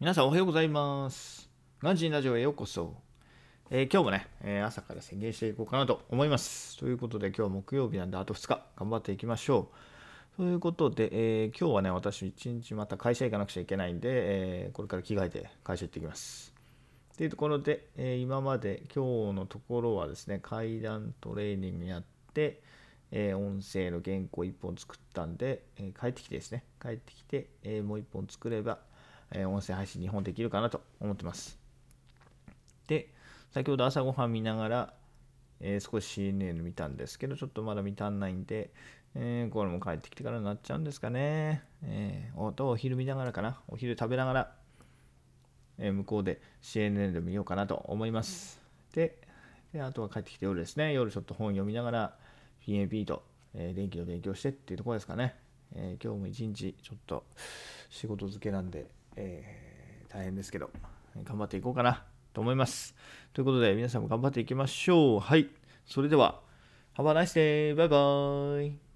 皆さんおはようございます。ガンジーラジオへようこそ。えー今日もね、えー朝から宣言していこうかなと思います。ということで、今日は木曜日なんで、あと2日頑張っていきましょう。ということで、えー今日はね、私、一日また会社行かなくちゃいけないんで、えこれから着替えて会社行ってきます。というところで、え今まで今日のところはですね、階段トレーニングやって、え音声の原稿1本作ったんで、え帰ってきてですね、帰ってきて、えもう1本作れば、え音声配信2本できるかなと思ってます。で、先ほど朝ごはん見ながら、えー少し CNN 見たんですけど、ちょっとまだ見足んないんで、えーこれも帰ってきてからになっちゃうんですかね。えー、おとお昼見ながらかな？お昼食べながら、えー向こうで CNN で見ようかなと思います。で、であとは帰ってきて夜ですね。夜ちょっと本読みながら PNP と、えー電気の勉強してっていうところですかね。え今日も一日ちょっと仕事漬けなんで、えー大変ですけど、頑張っていこうかなと思います。ということで皆さんも頑張っていきましょう。はい。それでは、Have a nice day! バイバイ